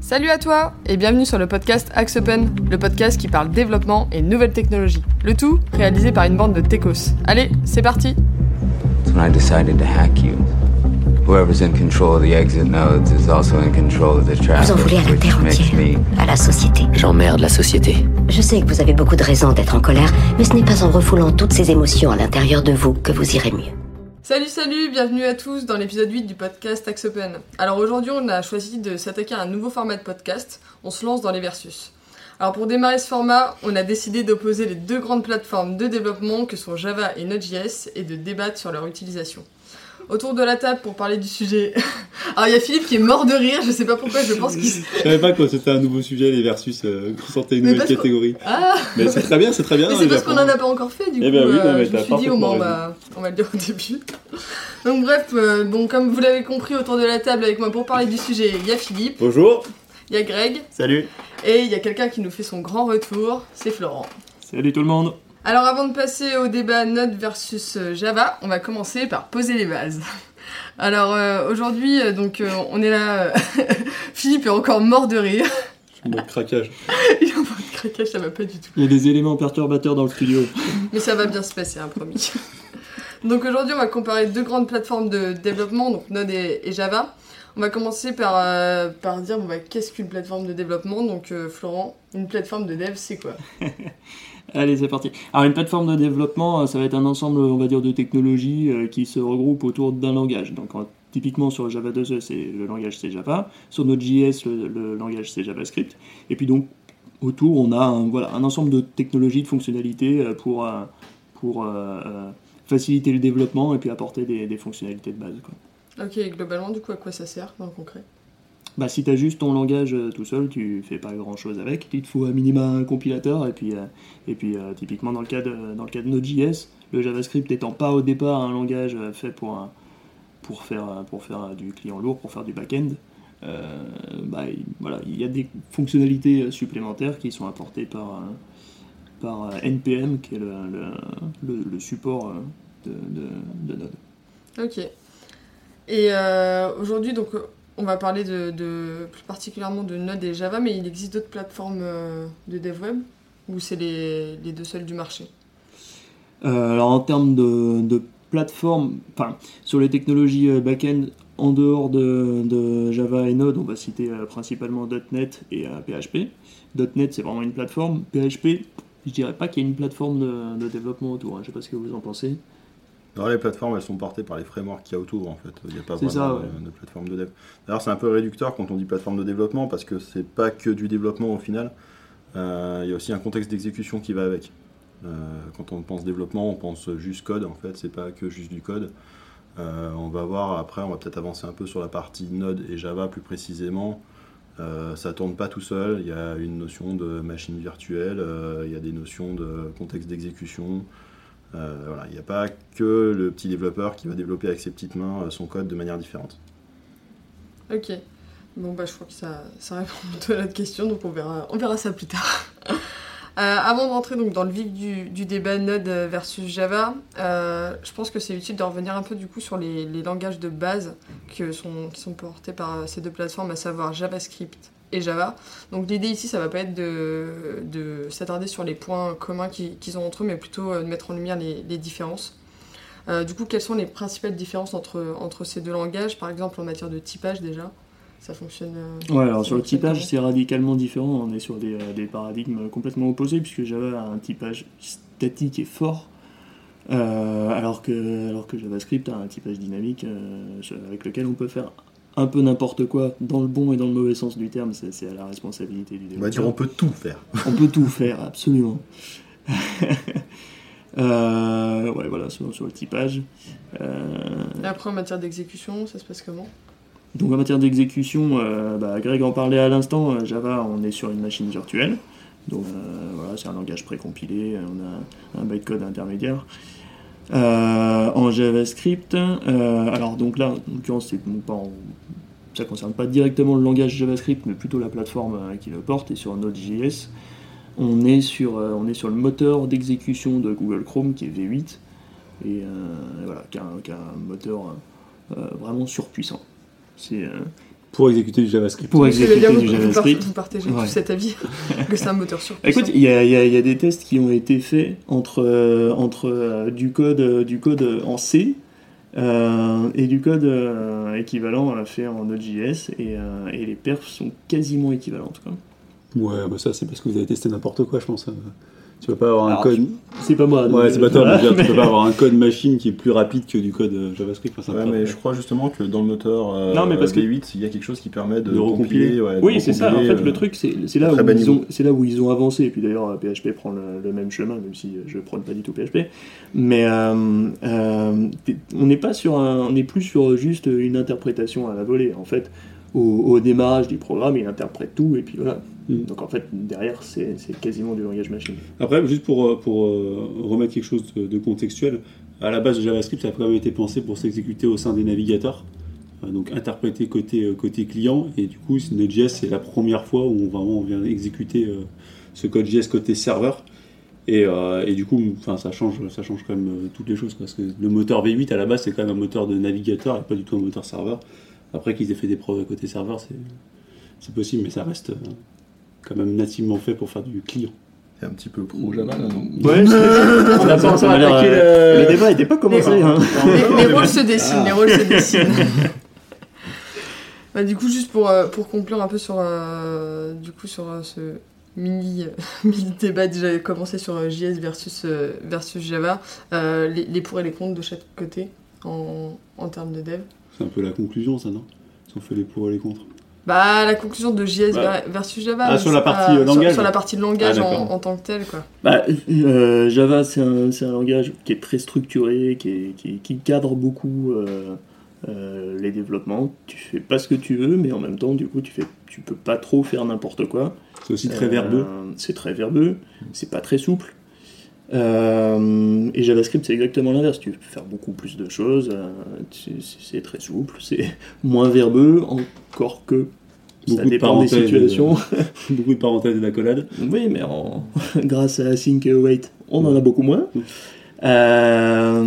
Salut à toi et bienvenue sur le podcast Axe Open, le podcast qui parle développement et nouvelles technologies. Le tout réalisé par une bande de techos. Allez, c'est parti That's when I decided to hack you. Whoever's in control of the exit nodes is also in control of the traffic, Vous en voulez à la which terre makes entière, me à la société. J'emmerde la société. Je sais que vous avez beaucoup de raisons d'être en colère, mais ce n'est pas en refoulant toutes ces émotions à l'intérieur de vous que vous irez mieux. Salut salut, bienvenue à tous dans l'épisode 8 du podcast Axe Open. Alors aujourd'hui on a choisi de s'attaquer à un nouveau format de podcast, on se lance dans les versus. Alors pour démarrer ce format, on a décidé d'opposer les deux grandes plateformes de développement que sont Java et Node.js et de débattre sur leur utilisation. Autour de la table pour parler du sujet. Alors il y a Philippe qui est mort de rire, je sais pas pourquoi, je pense qu'il... Je savais pas que c'était un nouveau sujet, les versus, euh, qu'on sortait une Mais nouvelle catégorie. Ah Mais c'est très bien, c'est très bien. Mais hein, c'est parce qu'on en a pas encore fait, du Eh coup. ben oui, euh, non, mais je me suis dit, au moins, on va, on va le dire au début. Donc, bref, euh, donc, comme vous l'avez compris, autour de la table avec moi pour parler du sujet, il y a Philippe, Bonjour. il y a Greg, Salut. et il y a quelqu'un qui nous fait son grand retour, c'est Florent. Salut tout le monde. Alors, avant de passer au débat Node versus euh, Java, on va commencer par poser les bases. Alors, euh, aujourd'hui, euh, donc, euh, on est là. Philippe est encore mort de rire. Je suis en mode craquage. il est en mode craquage, ça va pas du tout. Il y a des éléments perturbateurs dans le studio. Mais ça va bien se passer, hein, promis. donc aujourd'hui, on va comparer deux grandes plateformes de développement, donc Node et, et Java. On va commencer par, euh, par dire bon, bah, qu'est-ce qu'une plateforme de développement? Donc Florent, une plateforme de dev, c'est quoi? Allez, c'est parti. Alors, une plateforme de développement, euh, ça va être un ensemble, on va dire, de technologies euh, qui se regroupent autour d'un langage. Donc, en- typiquement sur Java 2E, c'est le langage c'est Java. Sur Node.js, le, langage c'est JavaScript. Et puis donc, autour, on a un, ensemble de technologies, de fonctionnalités euh, pour, faciliter le développement et puis apporter des, des fonctionnalités de base. Quoi. Ok, globalement, du coup, à quoi ça sert dans le concret? Bah, si tu as juste ton langage euh, tout seul, tu fais pas grand chose avec. Il te faut à minima un compilateur. Et puis, euh, et puis euh, typiquement, dans le, cas de, dans le de Node.js, le JavaScript n'étant pas au départ un langage fait pour, pour faire, pour faire du client lourd, pour faire du back-end, bah, il, voilà, il y a des fonctionnalités supplémentaires qui sont apportées par, par NPM, qui est le, le, support de, de, de Node. Ok. Et aujourd'hui, donc, on va parler de, plus particulièrement de Node et Java, mais il existe d'autres plateformes euh, de dev web ou c'est les, deux seules du marché? Euh, alors en termes de, de plateforme, enfin sur les technologies euh, back-end en dehors de, Java et Node, on va citer principalement .NET et PHP. .NET c'est vraiment une plateforme. PHP, je dirais pas qu'il y ait une plateforme de, développement autour. hein. Je sais pas ce que vous en pensez. Non, les plateformes, elles sont portées par les frameworks qu'il y a autour, en fait. Il n'y a pas vraiment ça, de- ouais. de, plateforme de dev. D'ailleurs, c'est un peu réducteur quand on dit plateforme de développement, parce que c'est pas que du développement au final. Euh, Il y a aussi un contexte d'exécution qui va avec. Euh, quand on pense développement, on pense juste code, en fait, c'est pas que juste du code. Euh, on va voir après, on va peut-être avancer un peu sur la partie Node et Java plus précisément. Euh, ça tourne pas tout seul, il y a une notion de machine virtuelle, euh, il y a des notions de contexte d'exécution. Euh, il n'y a pas que le petit développeur qui va développer avec ses petites mains euh, son code de manière différente. Ok. Bon, bah, je crois que ça, répond à notre question, donc on verra, ça plus tard. Euh, avant de rentrer donc, dans le vif du, débat Node versus Java, je pense que c'est utile de revenir un peu du coup sur les, langages de base qui sont portés par ces deux plateformes, à savoir JavaScript et Java. Donc l'idée ici, ça va pas être de, de s'attarder sur les points communs qui- qu'ils ont entre eux, mais plutôt euh, de mettre en lumière les, les différences. Euh, du coup, quelles sont les principales différences entre, entre ces deux langages, par exemple en matière de typage déjà? Ça fonctionne. euh, Ouais, alors sur le typage, c'est radicalement différent. On est sur des, des paradigmes complètement opposés, puisque Java a un typage statique et fort, euh, alors, que, alors que JavaScript a un typage dynamique avec lequel on peut faire un peu n'importe quoi, dans le bon et dans le mauvais sens du terme. C'est à la responsabilité du On va dire développeur. on peut tout faire. On peut tout faire, absolument. Euh, ouais, voilà, sur, sur le typage. Euh, Et après, en matière d'exécution, ça se passe comment? Donc en matière d'exécution, euh, bah, Greg en parlait à l'instant, euh, Java on est sur une machine virtuelle. Donc euh, voilà, c'est un langage précompilé, on a un bytecode intermédiaire. Euh, en JavaScript, euh, alors donc là, en l'occurrence, c'est pas ça ne concerne pas directement le langage JavaScript, mais plutôt la plateforme euh, qui le porte, et sur Node.js, on est sur, on est sur le moteur d'exécution de Google Chrome qui est V8, et voilà, qui a, un- moteur vraiment surpuissant. C'est Pour exécuter du JavaScript. Pour dire exécuter vous, du vous, JavaScript. vous partagez Ouais. tous cet avis que c'est un moteur sur Écoute, il y a, y y des tests qui ont été faits entre, euh, entre euh, du, code, euh, du code en C euh, et du code euh, équivalent à fait en Node.js et, euh, et les perfs sont quasiment équivalentes. Quoi. Ouais, bah ça c'est parce que vous avez testé n'importe quoi, je pense. Tu vas pas avoir un code. C'est pas moi. Ouais, c'est pas euh, toi, voilà. mais tu peux pas avoir un code machine qui est plus rapide que du code euh, JavaScript. Enfin, Ouais, mais je crois justement que dans le moteur euh, Non, mais parce que- V8, il y a quelque chose qui permet de, De recompiler. compiler, ouais, de Oui, c'est ça. En fait, euh, le truc, c'est là, où ils ont- c'est là où ils ont avancé. Et puis d'ailleurs, euh, PHP prend le, le même chemin, même si je prône pas du tout PHP. Mais euh, euh, on n'est pas sur un, on n'est plus sur juste une interprétation à la volée. En fait, au, au démarrage du programme, il interprète tout et puis voilà. Mm. Donc en fait, derrière, c'est quasiment du langage machine. Après, juste pour, euh, pour euh, remettre quelque chose de, de contextuel, à la base JavaScript, ça a quand même été pensé pour s'exécuter au sein des navigateurs, euh, donc interprété côté, euh, côté client, et du coup, Node.js, c'est la première fois où on, vraiment, on vient exécuter ce code JS côté serveur. Et, et du coup, ça change, ça change quand même toutes les choses. quoi, parce que le moteur V8 à la base, c'est quand même un moteur de navigateur et pas du tout un moteur serveur. Après qu'ils aient fait des progrès côté serveur, c'est c'est possible, mais ça reste quand même nativement fait pour faire du client. C'est un petit peu pro Java, là, non Ouais, on a pas encore attaqué le... le débat n'était pas commencé. Les- hein. les, les rôles se dessinent, Ah. les rôles se dessinent. Bah, du coup, juste pour, euh, pour conclure un peu sur, euh, du coup, sur euh, ce mini, mini débat déjà commencé sur euh, JS versus, euh, versus Java, euh, les, les pour et les contre de chaque côté en, en termes de dev. C'est un peu la conclusion, ça, non? Si on fait les pour et les contre. Bah, la conclusion de JS Bah. ver- versus Java. Ah, sur c'est la partie, euh, langage. Sur, la partie langage Ah, en, tant que tel, quoi. Bah, euh, Java, c'est un, c'est un langage qui est très structuré, qui, est- qui, qui cadre beaucoup euh, euh, les développements. Tu fais pas ce que tu veux, mais en même temps, du coup, tu fais, tu peux pas trop faire n'importe quoi. C'est aussi très Euh, verbeux. C'est très verbeux, c'est pas très souple. Euh, et JavaScript, c'est exactement l'inverse. Tu peux faire beaucoup plus de choses, euh, c'est très souple, c'est moins verbeux, encore que ça de dépend des situations. Beaucoup de parenthèses et d'accolades. Oui, mais en- grâce à Async et Await, on en a beaucoup moins. Euh,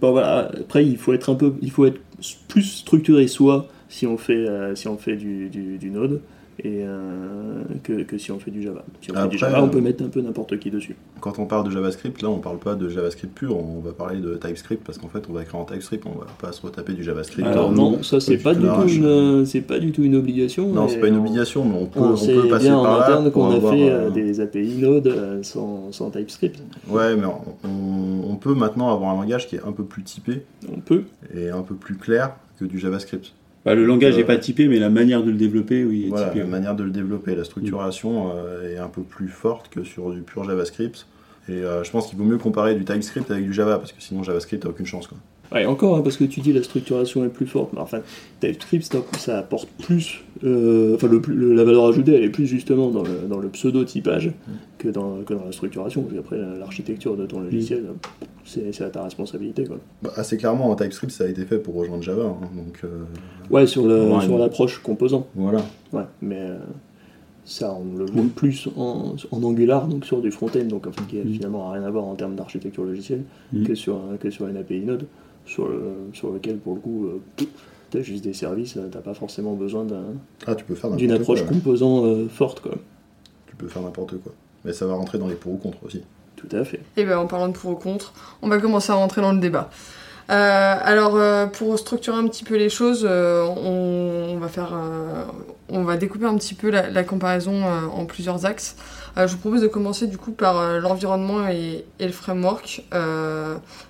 bon, voilà. Après, il faut être un peu, il faut être plus structuré, soit si on fait, euh, si on fait du, du, du Node, et euh, que, que si on fait du Java. Si on fait Après, du Java, on euh, peut mettre un peu n'importe qui dessus. Quand on parle de JavaScript, là on parle pas de JavaScript pur, on va parler de TypeScript parce qu'en fait on va écrire en TypeScript, on va pas se retaper du JavaScript. Alors Euh, non, ça c'est pas te du tout l'arraches. une, c'est pas du tout une obligation. Non, c'est pas une on- obligation, mais on peut, On, peut passer bien en par là. interne qu'on a avoir, fait euh, des API Node sans, sans TypeScript. Ouais, mais on, on peut maintenant avoir un langage qui est un peu plus typé On peut. et un peu plus clair que du JavaScript. Bah, le langage Euh, n'est pas typé, mais la manière de le développer, oui, est Voilà, typée. la manière de le développer, la structuration euh, est un peu plus forte que sur du pur JavaScript. Et euh, je pense qu'il vaut mieux comparer du TypeScript avec du Java, parce que sinon JavaScript n'a aucune chance. Quoi. Ouais, encore, hein, parce que tu dis la structuration est plus forte, mais enfin, TypeScript, ça, apporte plus, euh, enfin, le, plus- le- la valeur ajoutée, elle est plus justement dans le, dans le pseudo-typage que dans, que dans la structuration, parce qu'après, la- l'architecture de ton logiciel, c'est c'est à ta responsabilité, quoi. Bah, assez clairement, en TypeScript, ça a été fait pour rejoindre Java. hein, donc euh, Ouais, sur Ouais, l'approche composant, voilà. ouais, mais euh, ça, on le voit plus en, en Angular, donc sur du front-end, donc en fait, qui a Mm. finalement rien à voir en termes d'architecture logicielle, Mm. que, sur, un- que sur une API Node, sur, le, sur lequel, pour le coup, euh, t'as juste des services, euh, t'as pas forcément besoin d'un- Ah, d'une quoi. approche ouais. composant euh, forte, quoi. Tu peux faire n'importe quoi. Mais ça va rentrer dans les pour ou contre aussi. Tout à fait. Et bien, en parlant de pour ou contre, on va commencer à rentrer dans le débat. Euh, alors, euh, pour structurer un petit peu les choses, euh, on, va faire, on va découper un petit peu la, comparaison en plusieurs axes. Je vous propose de commencer du coup par l'environnement et, le framework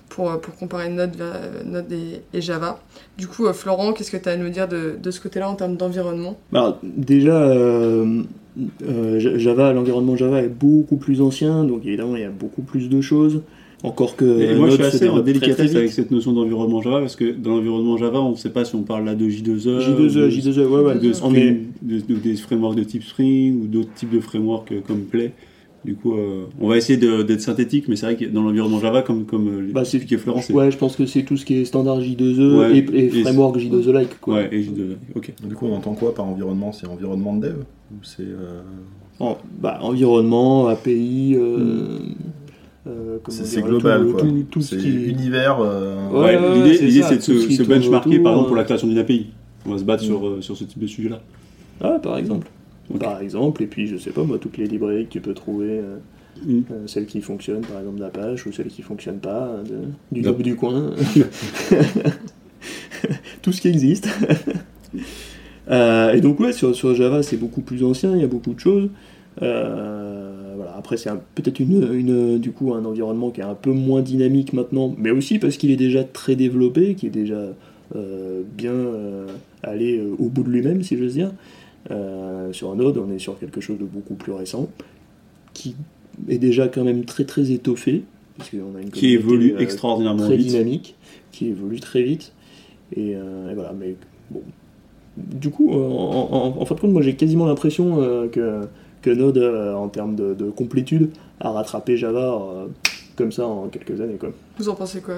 pour, pour comparer Node, Node et, Java. Du coup, Florent, qu'est-ce que tu as à nous dire de, de ce côté-là en termes d'environnement? Bah, déjà, Java, l'environnement Java est beaucoup plus ancien, donc évidemment, il y a beaucoup plus de choses. Encore que Et moi, Node je suis se assez en délicatesse avec cette notion d'environnement Java, parce que dans l'environnement Java, on ne sait pas si on parle là de J2E, J2E, ou de- J2E, ouais, ouais. de est- Spring, de- de- des frameworks de type Spring, ou d'autres types de frameworks euh, comme Play. Du coup, euh, on va essayer d'être synthétique, mais c'est vrai que dans l'environnement Java, comme, comme euh, Bah, c'est- expliquait Florent. Ouais, je pense que c'est tout ce qui est standard J2E Ouais, et, framework J2E-like, quoi. Ouais, et J2E, ok. Du coup, on entend quoi par environnement? C'est environnement de dev Ou c'est. euh, En- bah, environnement, API, euh, euh, C'est global, tout, quoi. tout, tout c'est ce qui... univers. euh, Ouais, Ouais, ouais, l'idée, c'est l'idée, ça, c'est de se, se benchmarker, par exemple, pour euh. la création d'une API. On va se battre sur, euh, sur ce type de sujet-là. Ah, par exemple. Par exemple, et puis je sais pas moi, toutes les librairies que tu peux trouver, euh, Mm. euh, celles qui fonctionnent par exemple d'Apache ou celles qui fonctionnent pas, euh, de- du Noob du coin. Tout ce qui existe. Euh, et donc ouais, sur, sur Java c'est beaucoup plus ancien, il y a beaucoup de choses. Euh. Après c'est un- peut-être une, une, du coup un environnement qui est un peu moins dynamique maintenant, mais aussi parce qu'il est déjà très développé, qui est déjà euh, bien euh, allé euh, au bout de lui-même si j'ose dire. Sur un Node, on est sur quelque chose de beaucoup plus récent, qui est déjà quand même très très étoffé, parce qu'on a une Qui évolue extraordinairement très vite. dynamique, qui évolue très vite. Et, et voilà, mais bon. Du coup, en, en- en fin de compte, moi j'ai quasiment l'impression euh, que, que Node, euh, en termes de, de complétude, a rattrapé Java euh, comme ça en quelques années. Quoi. Vous en pensez quoi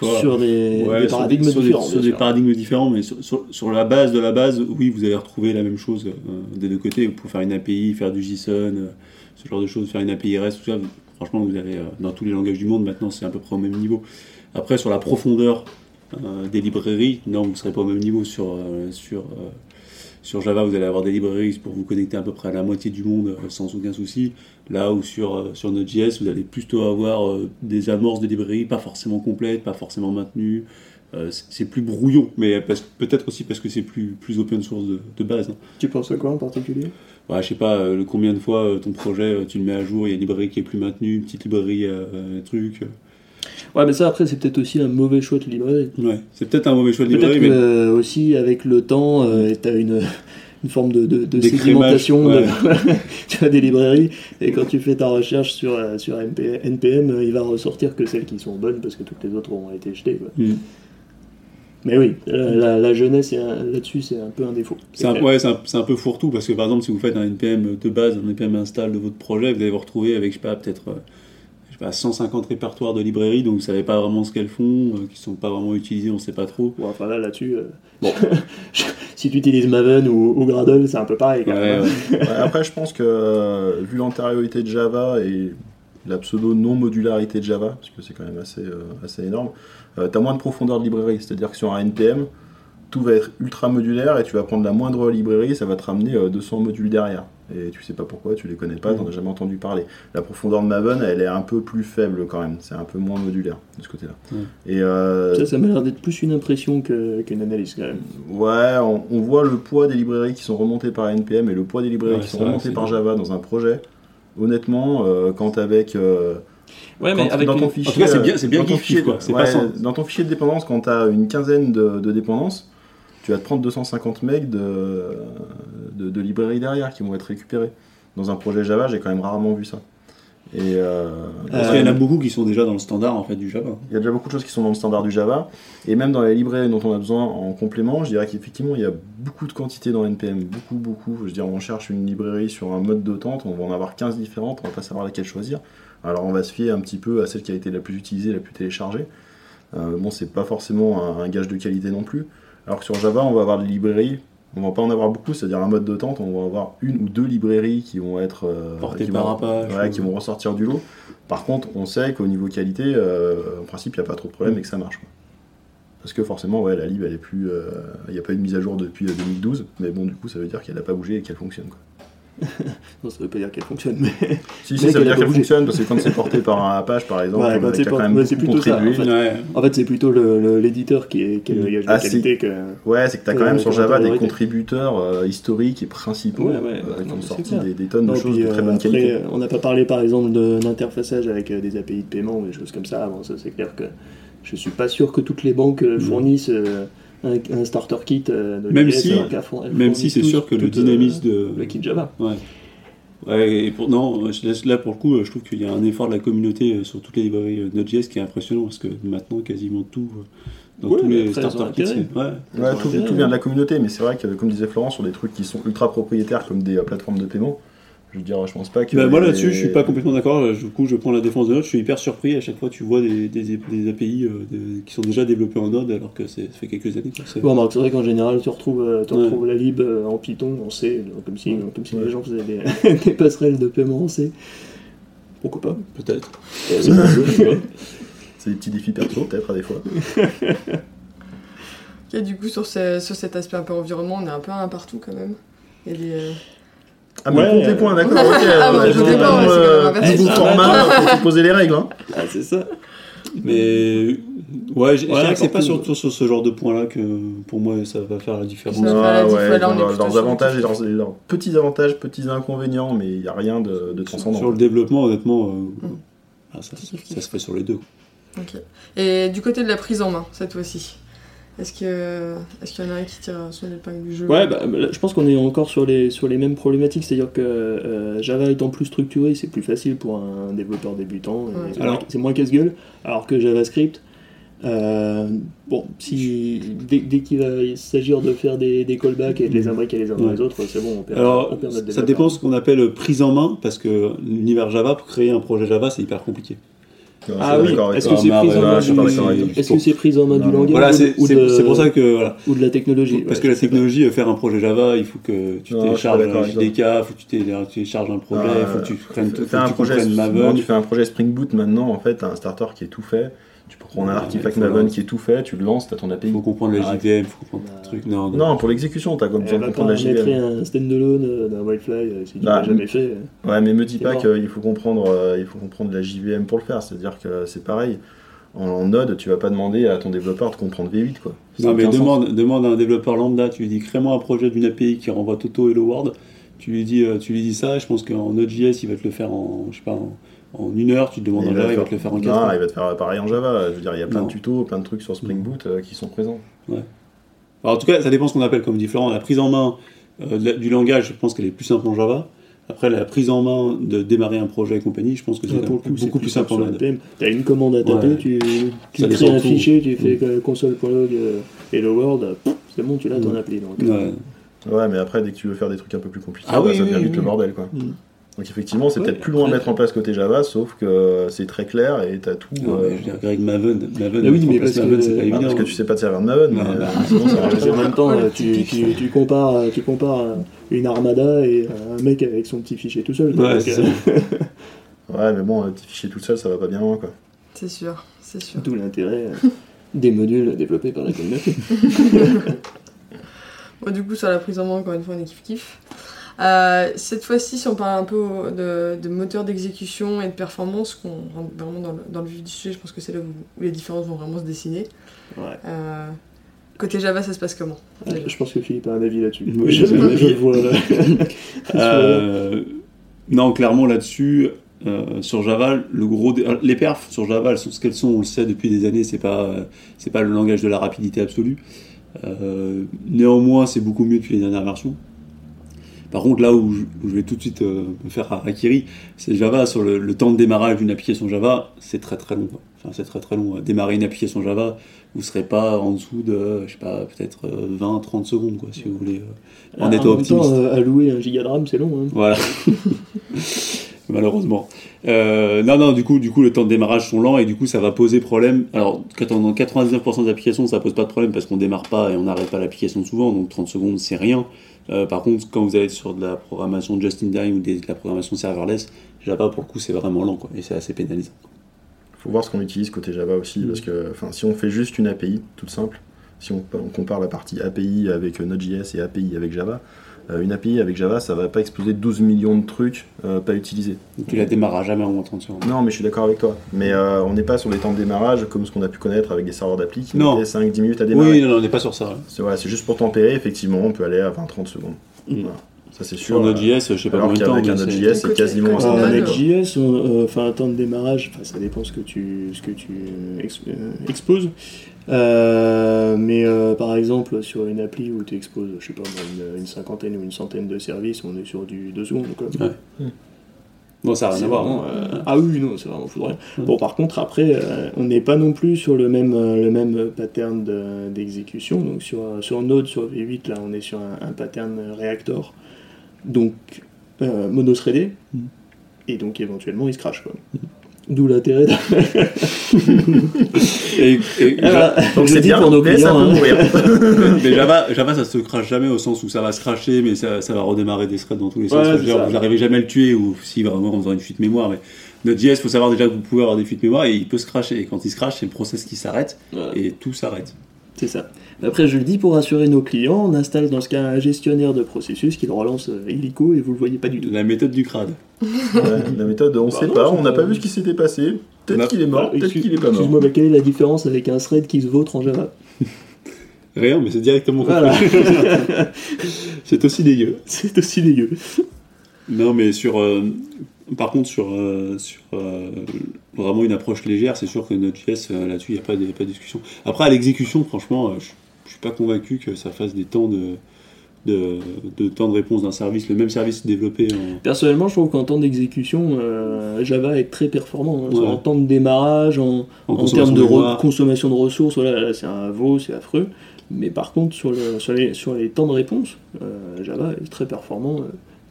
Voilà. Sur des, Ouais, des sur- paradigmes sur des- différents. Sur des paradigmes différents, mais sur, sur- sur la base de la base, oui, vous allez retrouver la même chose euh, des deux côtés. Pour faire une API, faire du JSON, euh, ce genre de choses, faire une API REST, tout ça, vous- franchement, vous allez, euh, dans tous les langages du monde, maintenant, c'est à peu près au même niveau. Après, sur la profondeur euh, des librairies, non, vous ne serez pas au même niveau. Sur, euh, sur, euh, sur Java, vous allez avoir des librairies pour vous connecter à peu près à la moitié du monde euh, sans aucun souci. Là où sur, euh, sur Node.js, vous allez plutôt avoir euh, des amorces de librairies, pas forcément complètes, pas forcément maintenues. C'est plus brouillon, mais peut-être aussi parce que c'est plus, plus open source de, de base. hein. Tu penses à quoi en particulier? Ouais, je sais pas euh, combien de fois euh, ton projet euh, tu le mets à jour, il y a une librairie qui est plus maintenue, une petite librairie, truc. Ouais, mais ça après, c'est peut-être aussi un mauvais choix de librairie. Ouais, c'est peut-être un mauvais choix de Peut-être librairie, que mais euh, aussi avec le temps, euh, tu as une, une forme de, de, sédimentation ouais. de- tu as des librairies et quand tu fais ta recherche sur, euh, sur MP NPM, euh, il va ressortir que celles qui sont bonnes parce que toutes les autres ont été jetées. quoi. Hmm. Mais oui, la, la- la jeunesse là-dessus c'est un peu un défaut. c'est un, ouais, un, un peu fourre-tout parce que par exemple, si vous faites un NPM de base, un NPM install de votre projet, vous allez vous retrouver avec, je sais pas, peut-être euh, je sais pas, 150 répertoires de librairies, donc vous savez pas vraiment ce qu'elles font, euh, qui sont pas vraiment utilisées, on sait pas trop. Bon, enfin là, là-dessus, euh, bon. si tu utilises Maven ou, ou Gradle, c'est un peu pareil. quand Ouais, même, ouais. Ouais, après, je pense que euh, vu l'antériorité de Java et la pseudo non-modularité de Java, parce que c'est quand même assez, euh, assez énorme, tu as moins de profondeur de librairie. C'est-à-dire que sur un NPM, tout va être ultra modulaire et tu vas prendre la moindre librairie, ça va te ramener euh, 200 modules derrière. Et tu sais pas pourquoi, tu les connais pas, tu as jamais entendu parler. La profondeur de Maven, elle est un peu plus faible quand même, c'est un peu moins modulaire de ce côté-là. Ouais. Et euh, Ça, ça m'a l'air d'être plus une impression qu'une analyse quand même. Ouais, on, on voit le poids des librairies qui sont remontées par NPM et le poids des librairies Ouais, qui sont remontées par. Java dans un projet. Honnêtement, euh, quand avec, euh, Ouais, quand- dans ton fichier, En tout cas, c'est bien- dans ton fichier- quoi. C'est ouais, pas sans- Dans ton fichier de dépendance, quand tu as une quinzaine de, de dépendances, tu vas te prendre 250 megs de, de, de librairies derrière qui vont être récupérées. Dans un projet Java, j'ai quand même rarement vu ça. Et euh, Parce qu'il y en a beaucoup qui sont déjà dans le standard en fait du Java. il y a déjà beaucoup de choses qui sont dans le standard du Java. Et même dans les librairies dont on a besoin en complément, je dirais qu'effectivement, il y a beaucoup de quantité dans NPM. Beaucoup, beaucoup. Je veux dire, on cherche une librairie sur un mode d'attente, on va en avoir 15 différentes, on va pas savoir laquelle choisir. Alors on va se fier un petit peu à celle qui a été la plus utilisée, la plus téléchargée. Euh, bon, c'est pas forcément un, un gage de qualité non plus. Alors que sur Java, on va avoir des librairies. On va pas en avoir beaucoup, c'est-à-dire un mode d'attente, on va avoir une ou deux librairies qui vont être euh, Portées qui par vont- Apache, ouais, ou- qui vont ressortir du lot. Par contre, on sait qu'au niveau qualité, euh, en principe, il n'y a pas trop de problème et que ça marche. quoi. Parce que forcément, ouais, la lib, elle est plus. euh, Il n'y a pas eu de mise à jour depuis euh, 2012, mais bon, du coup, ça veut dire qu'elle n'a pas bougé et qu'elle fonctionne. Quoi. Non, ça veut pas dire qu'elle fonctionne, mais. Si, Mais si, ça veut a dire qu'elle fonctionne parce que quand c'est porté par un Apache, par exemple, Ouais, quand c'est a quand même ouais, plutôt ça, contribué. en fait. Ouais. En fait, c'est plutôt le- le- l'éditeur qui est, qui est le gage de Ah, qualité que. Ouais, c'est que tu as quand même sur Java des contributeurs euh, historiques et principaux Ouais, ouais, euh, qui ont sorti des, des tonnes de choses puis, de très euh, bonne après, qualité. on n'a pas parlé par exemple de- d'interfaçage avec euh, des API de paiement ou des choses comme ça. Bon, ça c'est clair que je suis pas sûr que toutes les banques euh, fournissent euh, un, un starter kit. euh, de Même l'US, si- Même si c'est sûr que le euh, dynamisme de. le kit Java. Ouais. Ouais, et pour, non, je laisse- là pour le coup, euh, je trouve qu'il y a un effort de la communauté euh, sur toutes les librairies euh, Node.js qui est impressionnant parce que maintenant quasiment tout euh, dans Ouais, tous les starter kits, ouais. Ouais, tout, vient de la communauté, mais c'est vrai que, comme disait Florent, sur des trucs qui sont ultra propriétaires comme des euh, plateformes de paiement, je veux dire, je pense pas que. Bah, moi les- là-dessus, je suis pas complètement d'accord. Du coup, je prends la défense de Node. Je suis hyper surpris à chaque fois tu vois des, des, des API euh, de- qui sont déjà développés en Node alors que c'est- ça fait quelques années. C'est- Bon, remarque, c'est vrai qu'en général, tu retrouves, euh, tu Ouais. retrouves la lib euh, en Python, en C, comme si, comme si Ouais. les gens faisaient des, des passerelles de paiement en C. Pourquoi pas? Peut-être. C'est des petits défis perso, peut-être, à des fois. Ok, du coup, sur, ce- sur cet aspect un peu environnement, on est un peu un partout quand même. Il y a des, euh, Ah, mais Ouais, on compte les euh, points, d'accord. ok. Ah, Euh, je sais pas, ouais, c'est euh, quand même inversé. Nouveau format, faut faut poser les règles. Hein. Ah, c'est ça. Mais ouais, je dirais que c'est pas surtout sur ce genre de point-là que pour moi ça va faire la différence. Ça va faire la diff, ouais, ouais, là, ils on ont est leurs- avantages et leurs, leurs petits avantages, petits inconvénients, mais il n'y a rien de, transcendant. sur le développement, honnêtement, euh, Mm. ah, ça, se fait sur les deux. Ok. Et du côté de la prise en main, cette fois-ci, est-ce que est-ce qu'il y en a un qui tire son épingle du jeu Ouais, bah, je pense qu'on est encore sur les, sur les mêmes problématiques, c'est-à-dire que euh, Java étant plus structuré, c'est plus facile pour un développeur débutant, et Ouais. c'est Alors- moins- c'est moins casse-gueule, alors que JavaScript, euh, bon, si, dès, dès qu'il va s'agir de faire des, des callbacks et de les imbriquer les uns dans Ouais. les autres, c'est bon, on perd, Alors, on perd notre ça dépend ce qu'on appelle prise en main, parce que l'univers Java, pour créer un projet Java, c'est hyper compliqué. Ah oui, est-ce que c'est Ah, prise en main du- langage Voilà, ou, c'est pour ça que voilà. ou de la technologie Parce ouais, que la technologie, euh, faire un projet Java, il faut que tu télécharges un. JDK, faut que tu té- tu télécharges un projet, Ah, faut que tu prennes, un tu projet, Maven. tu fais un projet Spring Boot maintenant, en fait, un starter qui est tout fait. Tu peux prendre un artefact Maven le- qui est tout fait, tu le lances, t'as ton API. Il faut comprendre la Arrête. JVM, il faut comprendre Bah, le truc. Non, non. Non, pour l'exécution, t'as comme Elle besoin de comprendre la JVM. un standalone euh, d'un whitefly euh, si tu Bah, l'as jamais fait. Ouais, mais me dis pas qu'il faut comprendre, euh, il faut comprendre la JVM pour le faire. C'est-à-dire que c'est pareil. En, en Node, tu vas pas demander à ton développeur de comprendre V8, quoi. Non, mais demande, demande à un développeur lambda, tu lui dis crée-moi un projet d'une API qui renvoie Toto Hello World. Tu lui dis, euh, tu lui dis ça, je pense qu'en Node.js, il va te le faire en, je sais pas, en, en une heure, tu te demandes en va Java, il va te le faire en Non, 4 heures. il va te faire pareil en Java. Je veux dire, il y a plein Non. de tutos, plein de trucs sur Spring Boot euh, qui sont présents. Alors, en tout cas, ça dépend ce qu'on appelle, comme dit Florent, la prise en main euh, la- du langage, je pense qu'elle est plus simple en Java. Après, la prise en main de démarrer un projet et compagnie, je pense que c'est Ouais, le c'est beaucoup plus simple en. NPM. T'as une commande à taper, Ouais. tu, tu crées un tout. fichier, tu fais Mm. euh, console.log euh, hello world, euh, pff, c'est bon, tu l'as ton Mm. appli. Donc, Ouais. Ouais, mais après, dès que tu veux faire des trucs un peu plus compliqués, Ah bah, oui, ça devient oui, vite le bordel, quoi. Mm. Donc effectivement, c'est Ouais, peut-être plus loin à mettre en place côté Java, sauf que c'est très clair et t'as tout. Non, euh, mais je veux dire, Greg Maven, Maven, Ah oui, mais parce Maven, que- c'est pas ah, évident. parce que tu sais pas te servir de Maven, mais Non, euh, non. sinon ça en même temps, euh, tu, typique. tu, tu compares, euh, tu compares euh, une armada et euh, un mec avec son petit fichier tout seul. Ouais, c'est euh, Ouais, mais bon, un petit fichier tout seul, ça va pas bien loin, quoi. C'est sûr, c'est sûr. D'où l'intérêt euh, des modules développés par la communauté. Bon, du coup, sur la prise en main, encore une fois, on est kiff-kiff. Euh, cette fois-ci, si on parle un peu de, de moteur d'exécution et de performance, qu'on rentre vraiment dans le, dans le vif du sujet, je pense que c'est là où, où les différences vont vraiment se dessiner. Ouais. Euh, côté Java, ça se passe comment déjà Je pense que Philippe a un avis là-dessus. Oui, je, j'ai un avis. je vois. Euh, non, clairement là-dessus, euh, sur Java, le gros dé- les perfs sur Java, elles sont ce qu'elles sont, on le sait depuis des années, c'est pas, euh, c'est pas le langage de la rapidité absolue. Euh, néanmoins, c'est beaucoup mieux depuis les dernières versions. Par contre, là où je, où je vais tout de suite euh, me faire harakiri, c'est Java sur le, le temps de démarrage d'une application Java, c'est très très long. quoi. Enfin, c'est très très long. Démarrer une application Java, vous serez pas en dessous de, je sais pas, peut-être euh, 20-30 secondes, quoi, si vous voulez. euh, en Ah, étant temps, optimiste. euh, allouer un giga de RAM, c'est long. Hein. Voilà. Malheureusement. Euh, non, non, du coup, du coup, le temps de démarrage sont lents et du coup, ça va poser problème. Alors, quand on- dans 99% des applications, ça pose pas de problème parce qu'on démarre pas et on n'arrête pas l'application souvent, donc 30 secondes, c'est rien. Euh, par contre, quand vous allez sur de la programmation just in time ou de la programmation serverless, Java, pour le coup, c'est vraiment lent, quoi, et c'est assez pénalisant. faut voir ce qu'on utilise côté Java aussi, parce que si on fait juste une API, toute simple, si on, compare la partie API avec Node.js et API avec Java, une API avec Java, ça va pas exploser 12 millions de trucs euh, pas utilisés. Tu la démarras jamais en moins 30 secondes. Non, mais je suis d'accord avec toi. Mais euh, on n'est pas sur les temps de démarrage comme ce qu'on a pu connaître avec des serveurs d'appli qui mettaient 5-10 minutes à démarrer. Oui, non, non, on n'est pas sur ça. là. C'est voilà, juste pour tempérer, effectivement, on peut aller à 20-30 secondes. Mm. Voilà. Ça c'est Sur sûr. Node.js, je sais pas alors combien de temps. qu'avec un Node.js, c'est quasiment En instantané. quoi. Node.js, euh, enfin un temps de démarrage, enfin, ça dépend ce que tu, ce que tu euh, euh, exposes. Euh, mais euh, par exemple, sur une appli où tu exposes, je sais pas, une, une cinquantaine ou une centaine de services, on est sur du 2 secondes. Quoi. Bon, ça n'a rien à voir. hein. euh, ah oui, non, c'est vraiment fou de rien. Bon, par contre, après, euh, on n'est pas non plus sur le même, euh, le même pattern de- d'exécution. Donc, sur, sur Node, sur V8, là, on est sur un, un pattern Reactor. Donc, euh, mono-threadé. Mm. Et donc, éventuellement, il se crache. quoi. D'où l'intérêt de... Et, et- Voilà, Donc c'est bien, pour nos clients. hein. mourir. mais Java, Java, ça se crache jamais au sens où ça va se cracher, mais ça, ça va redémarrer des threads dans tous les sens. Ouais, vous n'arrivez jamais à le tuer, ou si vraiment en faisant une fuite mémoire. Mais Node.js, il faut savoir déjà que vous pouvez avoir des fuites mémoire et il peut se cracher. Et quand il se crache, c'est le process qui s'arrête Ouais. et tout s'arrête. C'est ça. Après, je le dis pour rassurer nos clients, on installe dans ce cas un gestionnaire de processus qui le relance euh, illico et vous le voyez pas du tout. La méthode du crade. Ouais, la méthode, on sait non, pas, c'est on n'a pas- pas vu ce qui s'était passé. Peut-être a- qu'il est mort, Ah, peut-être qu'il est pas mort. Excuse-moi, mais quelle est la différence avec un thread qui se vautre en Java? Rien, mais c'est directement Voilà. c'est aussi dégueu. C'est aussi dégueu. Non, mais sur. euh, par contre, sur, euh, sur euh, vraiment une approche légère, c'est sûr que Node.js, euh, là-dessus, il n'y a, pas de- pas de discussion. Après, à l'exécution, franchement, euh, je ne suis pas convaincu que ça fasse des temps de, de, de temps de réponse d'un service. Le même service développé en. Personnellement, je trouve qu'en temps d'exécution, Java est très performant. hein. Ouais. En temps de démarrage, en, En termes de consommation de ressources, voilà, là, c'est un veau, c'est affreux. Mais par contre, sur, le- sur, les, sur les temps de réponse, Java est très performant.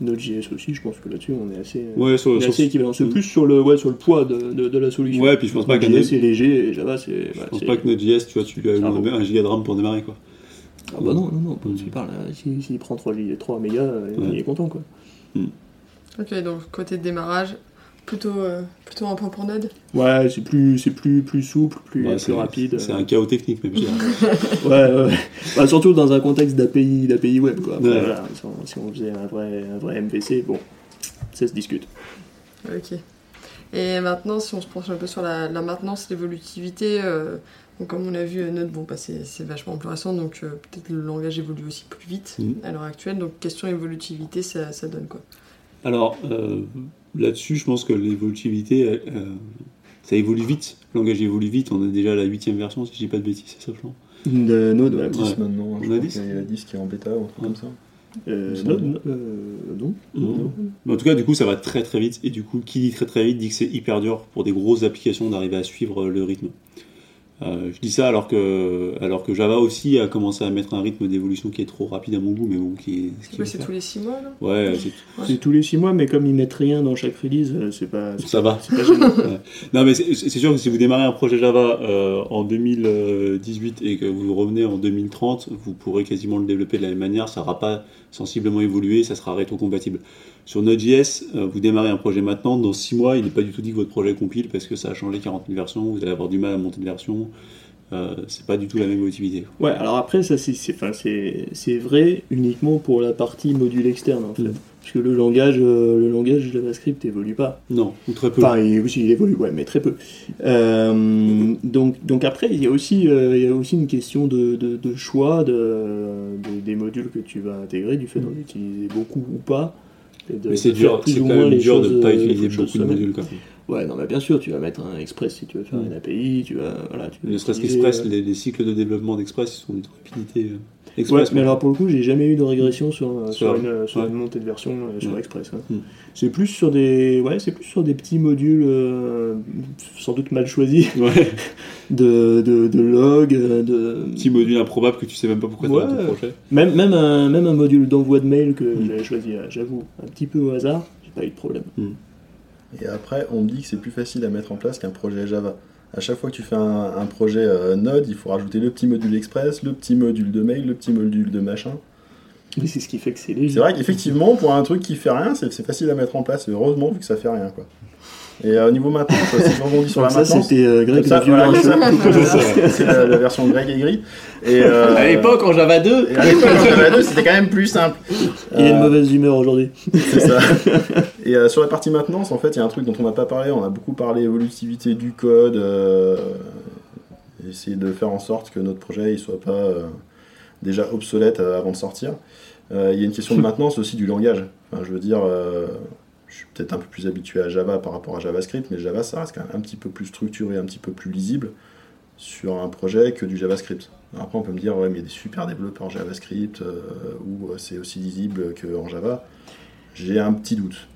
Euh, Node.js aussi, je pense que là-dessus, on est assez, Ouais, sur, on est sur- assez équivalent. C'est plus sur le, ouais, sur le poids de, de, de la solution. Ouais, puis je pense pas que Node.js, Node- c'est léger et Java, c'est. je voilà, pense pas que Node.js, tu vois, tu lui as Ah bon. un giga de RAM pour démarrer, quoi. Ah bah non, non, non, tu parles. hein, S'il s'il prend 3, 3 mégas, euh, il Ouais. est content, quoi. Ok, donc côté démarrage, plutôt, euh, plutôt un point pour Node. Ouais, c'est plus, c'est plus, plus souple, plus, Ouais, plus c'est- rapide. C'est euh. un chaos technique, même. dirais. Ouais. Bah, surtout dans un contexte d'API, d'API web, quoi. Après, Ouais. voilà, si, on, si on faisait un vrai, un vrai MVC, bon, ça se discute. Ok. Et maintenant, si on se penche un peu sur la, la maintenance, l'évolutivité, euh, donc comme on l'a vu, Node, bon, bah, c'est c'est vachement plus récent, donc euh, peut-être le langage évolue aussi plus vite Mhm. à l'heure actuelle. Donc question évolutivité, ça, ça donne quoi? Alors, euh, là-dessus, je pense que l'évolutivité, euh, euh, ça évolue vite. Le langage évolue vite. On est déjà à la huitième version, si je dis pas de bêtises, c'est ça, Florent De Node, ouais. 10 Ouais. maintenant, je On a crois 10? qu'il y a 10 qui est en bêta ou un truc comme ça. Euh, non, euh, non. Non. Mais en tout cas, du coup, ça va très très vite. Et du coup, qui dit très très vite dit que c'est hyper dur pour des grosses applications d'arriver à suivre le rythme. Euh, je dis ça alors que, alors que Java aussi a commencé à mettre un rythme d'évolution qui est trop rapide à mon goût, mais bon, qui est. ce C'est tous les 6 mois là Ouais, c'est- tous les 6 mois, mais comme ils mettent rien dans chaque release, euh, c'est pas, ça va. c'est pas gênant. Non, mais c'est c'est sûr que si vous démarrez un projet Java euh, en 2018 et que vous revenez en 2030, vous pourrez quasiment le développer de la même manière. Ça n'aura pas sensiblement évolué, ça sera rétrocompatible. Sur Node.js, euh, vous démarrez un projet maintenant, dans 6 mois, il n'est pas du tout dit que votre projet compile parce que ça a changé 40 000 versions, vous allez avoir du mal à monter de version. Euh, c'est pas du tout la même évolutivité. Ouais, alors après, ça c'est c'est- enfin, c'est- c'est vrai uniquement pour la partie module externe en fait. Mm. Parce que le langage, euh, le langage JavaScript évolue pas. Non, ou très peu. Enfin, il, évolue, ouais, mais très peu. Euh, donc, donc après, il y a aussi, euh, il y a aussi une question de, de, de choix de, de- des modules que tu vas intégrer, du fait d'en utiliser beaucoup ou pas. Et de- mais c'est dur, plus c'est ou quand moins les dur de ne pas euh, utiliser beaucoup de modules. Quoi. Ouais, non, mais bien sûr, tu vas mettre un Express si tu veux faire une API, tu vas, voilà, tu Ne serait-ce qu'Express, euh, les, les cycles de développement d'Express sont d'une rapidité. euh, Ouais, Express, mais alors pour le coup, j'ai jamais eu de régression sur, euh, sur, Sur- une, sur ouais. une montée de version euh, sur Ouais. Express. hein. Mm. C'est plus sur des, ouais, c'est plus sur des petits modules euh, sans doute mal choisis Ouais. de, de, de log, euh, de petit module improbable que tu sais même pas pourquoi tu as ton projet. même même un, même un module d'envoi de mail que Mm. j'avais choisi, euh, j'avoue, un petit peu au hasard, j'ai pas eu de problème. Et après, on me dit que c'est plus facile à mettre en place qu'un projet Java. À chaque fois que tu fais un, un projet euh, Node, il faut rajouter le petit module Express, le petit module de mail, le petit module de machin. Mais c'est ce qui fait que c'est léger. C'est vrai qu'effectivement, pour un truc qui fait rien, c'est facile à mettre en place. Et heureusement, vu que ça fait rien. Quoi. Et euh, au niveau maintenance, si je rebondis sur la ça, maintenance, c'était euh, Greg ça, voilà, ça, c'est la, la version Greg et gris. Et, euh, en Java 2, et à l'époque, en Java 2, c'était quand même plus simple. Il a une mauvaise humeur aujourd'hui. C'est ça. Et euh, sur la partie maintenance, en fait, il y a un truc dont on n'a pas parlé. On a beaucoup parlé évolutivité du code, euh, essayer de faire en sorte que notre projet ne soit pas euh, déjà obsolète avant de sortir. Euh, il y a une question de maintenance aussi du langage. Enfin, je veux dire, euh, je suis peut-être un peu plus habitué à Java par rapport à JavaScript, mais Java, ça reste quand même un petit peu plus structuré, un petit peu plus lisible sur un projet que du JavaScript. Après, on peut me dire, ouais, mais il y a des super développeurs JavaScript euh, où euh, c'est aussi lisible qu'en Java. J'ai un petit doute.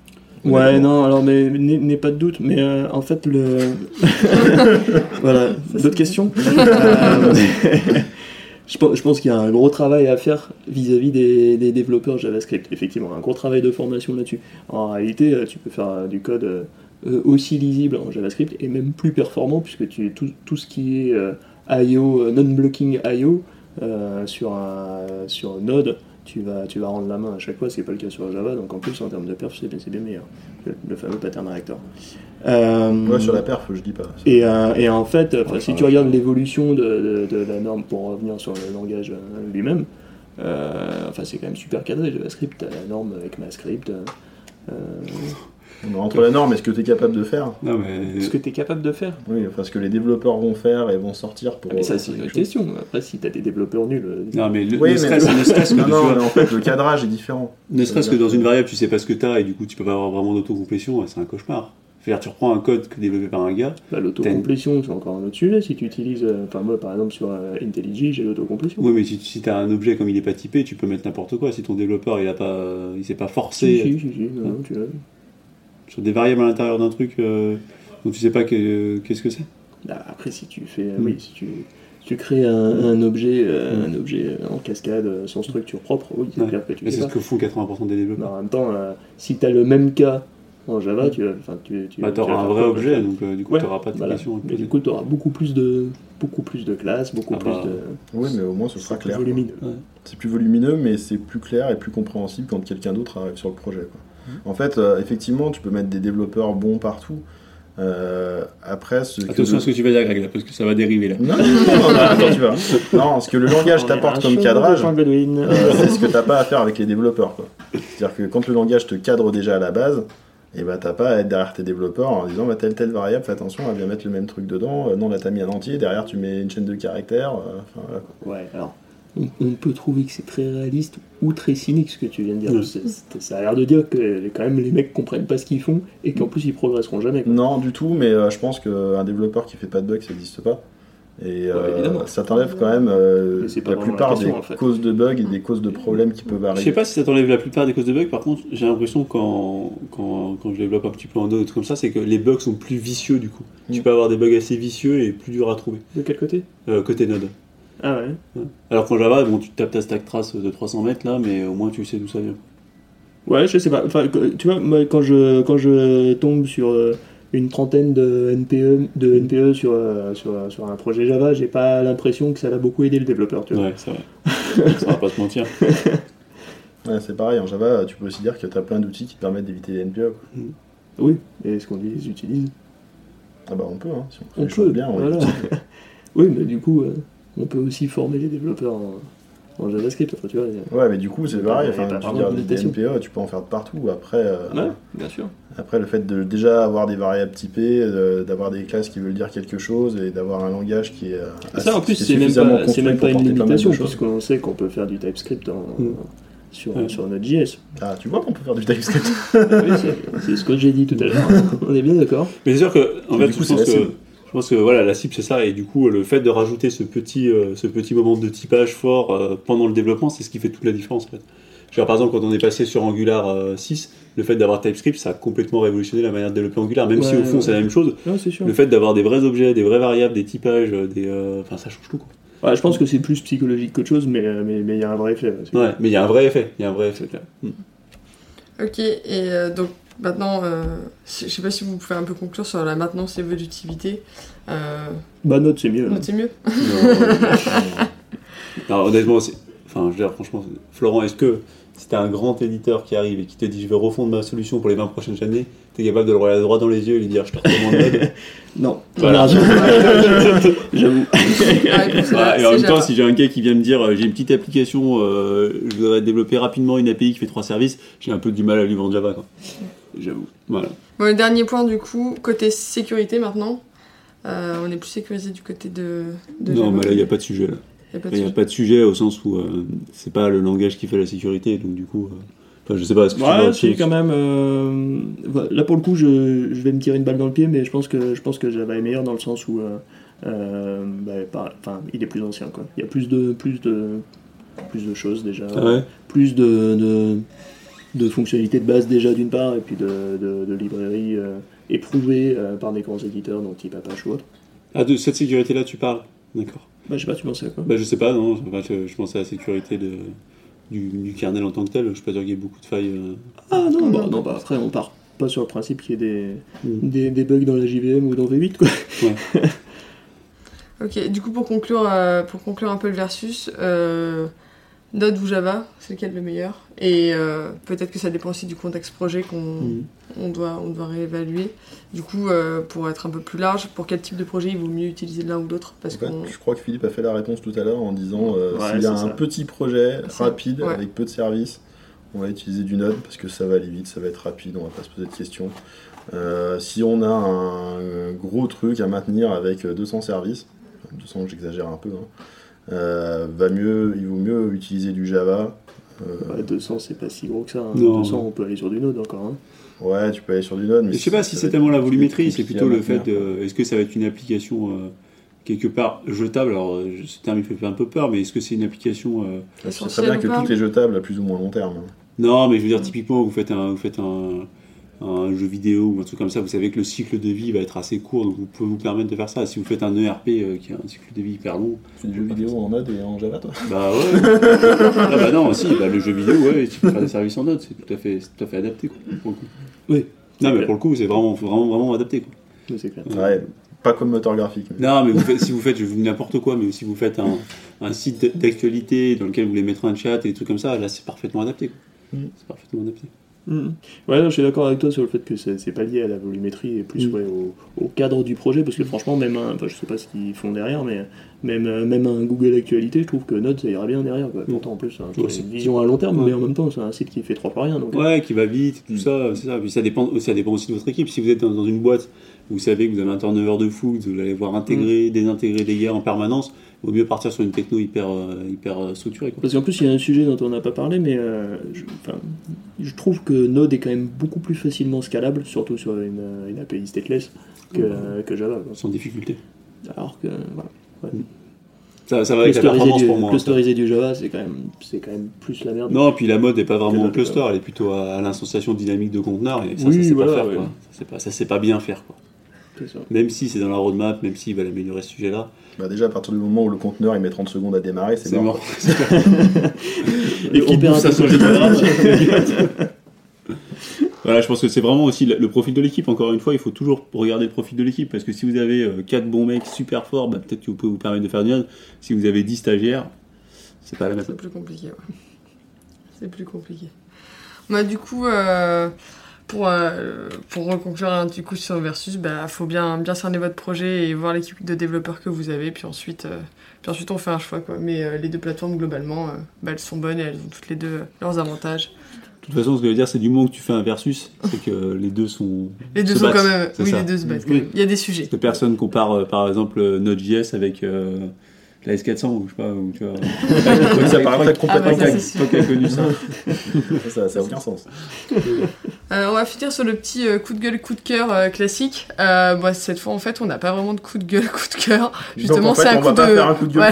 Ouais, non, alors, mais n'aie pas de doute, mais euh, en fait, le. voilà, d'autres questions? Euh, Je pense, qu'il y a un gros travail à faire vis-à-vis des, développeurs JavaScript, effectivement, un gros travail de formation là-dessus. En réalité, euh, tu peux faire euh, du code euh, aussi lisible en JavaScript et même plus performant, puisque tu, tout, tout ce qui est IO, non-blocking IO, sur, un, sur Node tu vas, tu vas rendre la main à chaque fois, ce qui n'est pas le cas sur Java, donc en plus en termes de perf, c'est bien, c'est bien meilleur. Le, le fameux pattern reactor. Euh, Ouais, sur la perf, je dis pas. et, euh, et en fait, Ouais, si tu regardes l'évolution de, de- de la norme pour revenir sur le langage euh, lui-même, euh, enfin, c'est quand même super cadré. JavaScript, la norme avec MyScript. Euh, euh, Entre la norme et ce que tu es capable de faire, Non, mais. ce que tu es capable de faire. oui, enfin, ce que les développeurs vont faire et vont sortir pour. Ah, mais ça, euh, c'est une autre question. Après, si tu as des développeurs nuls. euh, Non, mais le, Oui, ne serait-ce que, Non, tu non, vois, mais en fait, le cadrage est différent. ne serait-ce que dans une variable, tu sais pas ce que t'as et du coup, tu peux pas avoir vraiment d'autocomplétion, c'est un cauchemar. C'est-à-dire, tu reprends un code que développé par un gars. Bah, L'autocomplétion, c'est encore un autre sujet. Si tu utilises, euh, enfin moi par exemple sur euh, IntelliJ, j'ai l'autocomplétion. Oui, mais si, si t'as un objet comme il est pas typé, tu peux mettre n'importe quoi. Si ton développeur il a pas, il s'est pas Si, forcé si, si, si, non, non, tu l'as. Sur des variables à l'intérieur d'un truc euh, dont tu sais pas que- qu'est-ce que c'est. Bah, après, si tu fais, euh, Mm. oui, si tu, si tu crées un, un objet, euh, un objet euh, en cascade sans structure propre, oui, c'est Ouais. clair que tu Mais c'est ce que font 80% des développeurs. en même temps, euh, si tu as le même cas en Java, tu, vas- enfin, tu, tu, Bah, tu t'auras vas un vrai objet, bah, donc euh, du coup, Ouais, t'auras pas de voilà. Mais du coup, tu auras beaucoup plus de beaucoup plus de classes, beaucoup Ah plus bah, de Oui, mais au moins ce sera clair. C'est plus volumineux, mais c'est plus clair et plus compréhensible quand quelqu'un d'autre arrive sur le projet. quoi. En fait, euh, effectivement, tu peux mettre des développeurs bons partout. Euh, après, ce Attention à ce que tu vas dire, Greg, là, parce que ça va dériver là. Non, non, non, non, non, attends, tu vois. Non, ce que le langage On t'apporte un comme cadrage, euh, c'est ce que t'as pas à faire avec les développeurs. quoi. C'est-à-dire que quand le langage te cadre déjà à la base, et bah t'as pas à être derrière tes développeurs en disant bah, telle telle variable, fais attention à bien mettre le même truc dedans. Euh, non, là t'as mis un entier, derrière tu mets une chaîne de caractères. euh, enfin, voilà, quoi. Ouais, alors, on, on peut trouver que c'est très réaliste ou très cynique ce que tu viens de dire. Ça a l'air de dire que les- quand même les mecs comprennent pas ce qu'ils font et qu'en plus ils progresseront jamais. quoi. Non, du tout, mais euh, je pense qu'un développeur qui fait pas de bugs, ça n'existe pas. Et euh, ça t'enlève quand même euh, la plupart la question, des en fait. causes de bugs et des causes de problèmes qui peuvent Je sais arriver. pas si ça t'enlève la plupart des causes de bugs, par contre, j'ai l'impression quand, quand, quand je développe un petit peu en Node comme ça, c'est que les bugs sont plus vicieux du coup. Tu Mm. peux avoir des bugs assez vicieux et plus durs à trouver, De quel côté? Euh, côté Node. Ah ouais Alors qu'en Java, bon, tu tapes ta stack trace de 300 mètres là, mais au moins tu sais d'où ça vient. Ouais, je sais pas. Enfin, tu vois, moi, quand je, quand je tombe sur euh, une trentaine de NPE, de NPE sur, euh, sur, sur un projet Java, j'ai pas l'impression que ça l'a beaucoup aidé le développeur. Tu vois. Ouais, c'est vrai. ça va pas se mentir. Ouais, c'est pareil, en Java, tu peux aussi dire que tu as plein d'outils qui te permettent d'éviter les NPE. quoi. Oui, et ce qu'on dit, ils utilisent. Ah bah on peut, hein, si on fait On les choses peut, bien. on voilà. utilise. Oui, mais du coup, euh, on peut aussi former les développeurs en, en JavaScript. Tu vois, Ouais, mais du coup, c'est pareil. Enfin, veux dire. NPE, tu peux en faire de partout. Après, euh, Ouais, bien sûr. après le fait de déjà avoir des variables typées, euh, d'avoir des classes qui veulent dire quelque chose et d'avoir un langage qui est. euh, Ça, en plus, c'est même pas, c'est même pour pas une limitation, puisqu'on sait qu'on peut faire du TypeScript en- Mm. sur, Ouais. sur Node.js. Ah, tu vois qu'on peut faire du TypeScript. oui, c'est ce que j'ai dit tout à l'heure. On est bien d'accord. Mais c'est sûr que, en Et fait, du coup, je pense que. Je pense que voilà, la cible c'est ça, et du coup, le fait de rajouter ce petit, euh, ce petit moment de typage fort euh, pendant le développement, c'est ce qui fait toute la différence. En fait. Dire, par exemple, quand on est passé sur Angular euh, 6, le fait d'avoir TypeScript, ça a complètement révolutionné la manière de développer Angular, même si au fond ouais. c'est la même chose. Le fait d'avoir des vrais objets, des vraies variables, des typages, euh, des, euh, enfin, ça change tout. Quoi. Ouais, je pense que c'est plus psychologique qu'autre chose, mais euh, mais mais il y a un vrai effet. ouais, mais il y a un vrai effet, il y a un vrai effet. clair. Mm. Ok, et euh, donc maintenant, euh, je sais pas si vous pouvez un peu conclure sur la maintenance évolutivité. Euh, Bah, Node, c'est mieux. hein. c'est mieux Non, honnêtement, c'est- enfin, je veux dire, franchement, Florent, est-ce que si t'as un grand éditeur qui arrive et qui te dit je vais refondre ma solution pour les 20 prochaines années, t'es capable de le regarder droit dans les yeux et lui dire je te recommande Node Non. Voilà. J'avoue. Ah, Et en même temps, si j'ai un gars qui vient me dire euh, j'ai une petite application, euh, je voudrais développer rapidement une API qui fait trois services, j'ai un peu du mal à lui vendre Java. Quoi. J'avoue. Voilà. Bon, le dernier point, du coup, côté sécurité maintenant. Euh, on est plus sécurisé du côté de, de non, Java. mais là, il n'y a pas de sujet. Là. Y a pas de Il n'y a sujet. pas de sujet au sens où euh, c'est pas le langage qui fait la sécurité, donc du coup. euh, Enfin, je sais pas, est-ce que tu Ouais, quand même. euh, Là, pour le coup, je, je vais me tirer une balle dans le pied, mais je pense que, je pense que Java est meilleur dans le sens où. euh, euh, bah, par- enfin, il est plus ancien, quoi. Il y a plus de, plus de, plus de choses déjà. Ah ouais? Plus de, de, de fonctionnalités de base déjà d'une part, et puis de, de, de librairies euh, éprouvées euh, par des grands éditeurs, donc type Apache ou autre. Ah, de cette sécurité-là, tu parles? D'accord. Bah, je sais pas, tu pensais à quoi? Bah, je sais pas, non. Enfin, je, je pensais à la sécurité de, du, du kernel en tant que tel. Je suis pas sûr qu'il y ait beaucoup de failles. euh. Ah non, bah, non. non, bah, après, on part pas sur le principe qu'il y ait des, Mm. des, des bugs dans la JVM ou dans V8, quoi. Ok, du coup, pour conclure, euh, pour conclure un peu le versus, euh, Node ou Java, c'est lequel le meilleur? Et euh, peut-être que ça dépend aussi du contexte projet qu'on Mm. on doit, on doit réévaluer. Du coup, euh, pour être un peu plus large, pour quel type de projet il vaut mieux utiliser l'un ou l'autre? Parce En fait, qu'on je crois que Philippe a fait la réponse tout à l'heure en disant euh, Ouais, s'il y a un ça. petit projet rapide ouais. avec peu de services, on va utiliser du Node parce que ça va aller vite, ça va être rapide, on va pas se poser de questions. Euh, si on a un gros truc à maintenir avec 200 services, 200 j'exagère un peu, hein, va mieux, il vaut mieux utiliser du Java. Euh, Bah, 200, c'est pas si gros que ça. hein. Non. 200, on peut aller sur du Node encore. hein. ouais, tu peux aller sur du Node, mais Je sais pas si c'est tellement la volumétrie, c'est plutôt le fait de. Est-ce que ça va être une application euh, quelque part jetable? Alors, euh, ce terme il fait un peu peur, mais est-ce que c'est une application. euh. C'est très bien que pas toutes les jetables à plus ou moins long terme. hein. Non, mais je veux dire, typiquement, vous faites un, vous faites un, un jeu vidéo ou un truc comme ça, vous savez que le cycle de vie va être assez court, donc vous pouvez vous permettre de faire ça. Si vous faites un ERP euh, qui a un cycle de vie hyper long, Tu fais des jeux vidéo en Node et en Java, toi? Bah ouais. ah bah non, si, bah, le jeu vidéo, ouais, tu peux faire des services en note, c'est tout à fait, tout à fait adapté, quoi, pour le coup. Oui. Non, mais pour le coup, c'est vraiment, vraiment, vraiment adapté, quoi. C'est clair. Ouais, pas comme moteur graphique. mais- Non, mais vous faites- si vous faites, je vous dis n'importe quoi, mais si vous faites un, un site d'actualité dans lequel vous voulez mettre un chat et des trucs comme ça, là, c'est parfaitement adapté, quoi. Mm. C'est parfaitement adapté. Mhm. Ouais, non, je suis d'accord avec toi sur le fait que c'est pas lié à la volumétrie et plus Mm. ouais, au, au cadre du projet, parce que franchement, même un, enfin, je sais pas ce qu'ils font derrière, mais même, euh, même un Google Actualité, je trouve que Node ça ira bien derrière. Quoi. Pourtant, en plus, hein, Ouais, c'est une vision à long terme, Ouais. mais en même temps, c'est un site qui fait trois fois rien. Donc, Ouais, qui va vite, tout Mm. ça, c'est ça. Puis ça dépend, ça dépend aussi de votre équipe. Si vous êtes dans, une boîte vous savez que vous avez un turnover de fou, que vous allez voir intégrer, désintégrer des gars en permanence, il vaut mieux partir sur une techno hyper, euh, hyper euh, structurée. Quoi. Parce qu'en plus, il y a un sujet dont on n'a pas parlé, mais euh, je, trouve que Node est quand même beaucoup plus facilement scalable, surtout sur une, euh, une API stateless, que, que Java. quoi. Sans difficulté. Alors que, voilà. Ça, ça va avec la Clusteriser performance du, pour moi. clusteriser du Java, c'est quand, même, c'est quand même plus la merde. Non, puis la mode n'est pas vraiment au cluster, elle est plutôt à, à l'instanciation dynamique de conteneurs, et ça, Oui, ça sait voilà, pas faire. ouais. Quoi. Ça, sait pas, bien faire. Quoi. C'est ça. Même si c'est dans la roadmap, même s'ils veulent améliorer ce sujet-là, Bah déjà, à partir du moment où le conteneur il met 30 secondes à démarrer, c'est c'est mort. mort. Et qui perd un peu sur son les général. Voilà, je pense que c'est vraiment aussi le profil de l'équipe. Encore une fois, il faut toujours regarder le profil de l'équipe parce que si vous avez 4 bons mecs super forts, bah, peut-être que vous pouvez vous permettre de faire du. Si vous avez 10 stagiaires, c'est pas la même C'est plus compliqué, ouais. C'est plus compliqué. Bah, du coup, euh, pour, euh, pour reconclure un du coup sur Versus, bah, faut bien, bien cerner votre projet et voir l'équipe de développeurs que vous avez, puis ensuite, euh, puis ensuite on fait un choix. Quoi. Mais euh, les deux plateformes, globalement, euh, bah, elles sont bonnes et elles ont toutes les deux leurs avantages. De toute façon, ce que je veux dire, c'est du moment que tu fais un versus, c'est que les deux sont. Les deux sont battent, quand même. Oui, ça. les deux se battent. quand Oui. même. Il y a des sujets. Que personne compare, euh, par exemple, Node.js avec euh, la S400, ou je sais pas, ou tu vois. Ça paraît peut-être Ah, bah, complètement ça, dingue. c'est sûr. Toi qui as connu ça. ça, ça a aucun sens. Euh, on va finir sur le petit euh, coup de gueule, coup de cœur euh, classique. Euh, bah, cette fois, en fait, on n'a pas vraiment de coup de gueule, coup de cœur. Justement, Donc, en fait, c'est un on va coup de- un coup Ouais.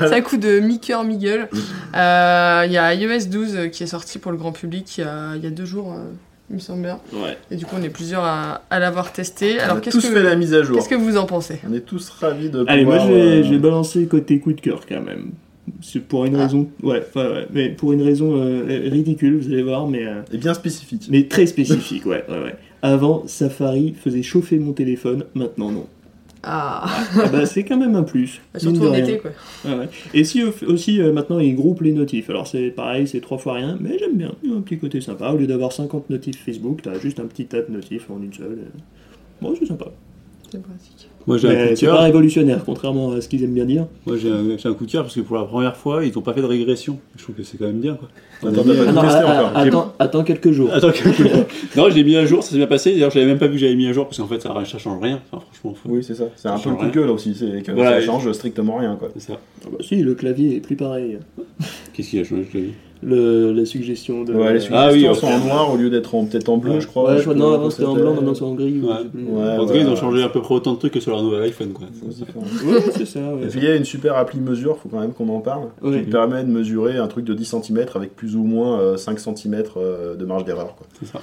C'est un coup de mi-cœur, mi-gueule. Euh, Il y a iOS 12 euh, qui est sorti pour le grand public il y a, il y a deux jours, euh, il me semble bien. Ouais. Et du coup, on est plusieurs à, à l'avoir testé. On Alors, a qu'est-ce tous que, fait la mise à jour. qu'est-ce que vous en pensez? On est tous ravis de Allez, moi pouvoir, je vais, euh, je vais balancer côté coup de cœur quand même. C'est pour une Ah. raison, ouais, enfin, ouais, mais pour une raison euh, ridicule, vous allez voir, mais, euh, Et bien spécifique. mais très spécifique, ouais, ouais, ouais. Avant, Safari faisait chauffer mon téléphone, maintenant non. Ah, Ah bah, c'est quand même un plus. bah, surtout en rien. été, quoi. Ouais, ouais. Et si au- aussi euh, maintenant ils groupent les notifs. Alors c'est pareil, c'est trois fois rien, mais j'aime bien. Il y a un petit côté sympa. Au lieu d'avoir 50 notifs Facebook, t'as juste un petit tas de notifs en une seule. euh. Bon, c'est sympa. C'est pratique. Moi, j'ai un coup de c'est pas cœur. révolutionnaire, contrairement à ce qu'ils aiment bien dire. Moi, j'ai un, j'ai un coup de cœur parce que pour la première fois, ils n'ont pas fait de régression. Je trouve que c'est quand même bien, quoi. Attends, On a mis, Attends, testé ah, encore. ah, attends, attends quelques jours. Attends, non, je l'ai mis à jour, ça s'est bien passé. D'ailleurs, je l'avais même pas vu que j'avais mis à jour parce qu'en fait, ça, ça change rien. Enfin, franchement, faut- Oui, c'est ça. C'est un Ça peu le change coup de gueule aussi. C'est que Voilà, ça et- change strictement rien, quoi. c'est ça. Ah bah si, le clavier est plus pareil. Qu'est-ce qu'il a changé je l'ai vu Le, la suggestion de. Ouais, les Ah suggestions oui, sont ok. en noir au lieu d'être en- peut-être en bleu, Ouais. je crois. Ouais, Je je crois- sais non, avant c'était en blanc, maintenant c'est en gris. ou Ouais. je sais plus. Ouais. En tout cas, ils ont voilà. changé à peu près autant de trucs que sur iPhone, quoi. C'est différent. Ouais, c'est ça, ouais. Et puis il y a une super appli mesure, faut quand même qu'on en parle, qui permet de mesurer un truc de 10 cm avec plus ou moins euh, 5 cm de marge d'erreur. quoi. C'est ça.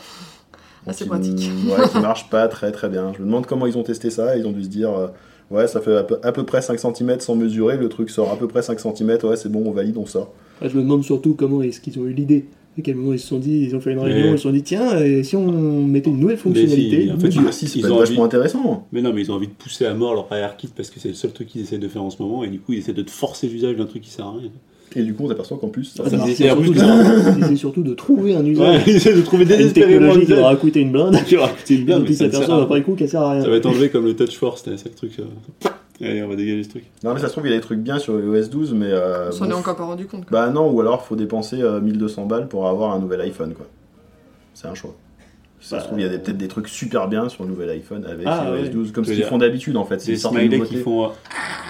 Qui- pratique. Ouais, qui marche pas très très bien. Je me demande comment ils ont testé ça. Ils ont dû se dire, euh, ouais, ça fait à peu, à peu près 5 cm sans mesurer, le truc sort à peu près 5 cm, ouais, c'est bon, on valide, on sort. Je me demande surtout comment est-ce qu'ils ont eu l'idée. À quel moment ils se sont dit, ils ont fait une réunion, Mais- ils se sont dit, tiens, et si on mettait une nouvelle fonctionnalité si, en fait, mesure. Ah, si, c'est ils ont vachement envie- intéressant. Mais non, mais ils ont envie de pousser à mort leur ARKit parce que c'est le seul truc qu'ils essaient de faire en ce moment et du coup, ils essaient de te forcer l'usage d'un truc qui sert à rien. Et du coup, on s'aperçoit qu'en plus, ça Ah, ça marche. c'est et en surtout, de- c'est surtout de trouver un Ouais, usage. il essaie de trouver une désespérément technologie qui leur a coûté une blinde. Qui aura coûté une blinde, puis à après coup qu'elle sert à rien. Ça va être enlevé comme le touch force, c'est le truc. euh, Allez, on va dégager ce truc. Non, mais ça se trouve, il y a des trucs bien sur iOS 12, mais. euh, On s'en bon, est encore pas rendu compte. quoi. Bah non, ou alors faut dépenser euh, 1200 balles pour avoir un nouvel iPhone, quoi. C'est un choix. Si ça se trouve, il y a des- peut-être des trucs super bien sur le nouvel iPhone avec Ah, iOS ouais. 12, comme ce qu'ils font d'habitude en fait. Des sortent une smileys qui font. euh,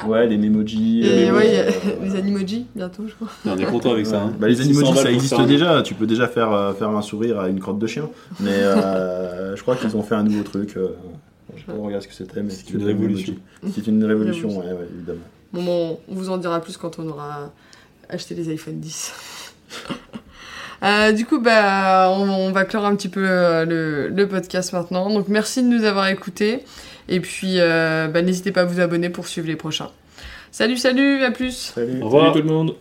Ouais, les memojis. Et euh, ouais, il y a euh, les animojis bientôt, je crois. On est content avec ça. Hein. Bah, les 600 animojis, ça existe déjà. Tu peux déjà faire, euh, faire un sourire à une crotte de chien. Mais euh, je crois qu'ils ont fait un nouveau truc. euh, je sais pas regarder ce que c'était, mais C'est une révolution. C'est une révolution, Révolution. ouais, ouais, évidemment. Bon, bon, on vous en dira plus quand on aura acheté les iPhone 10. Euh, du coup, bah, on, on va clore un petit peu euh, le, le podcast maintenant. Donc, merci de nous avoir écoutés. Et puis, euh, bah, n'hésitez pas à vous abonner pour suivre les prochains. Salut, salut, à plus Salut. Au revoir. Salut tout le monde.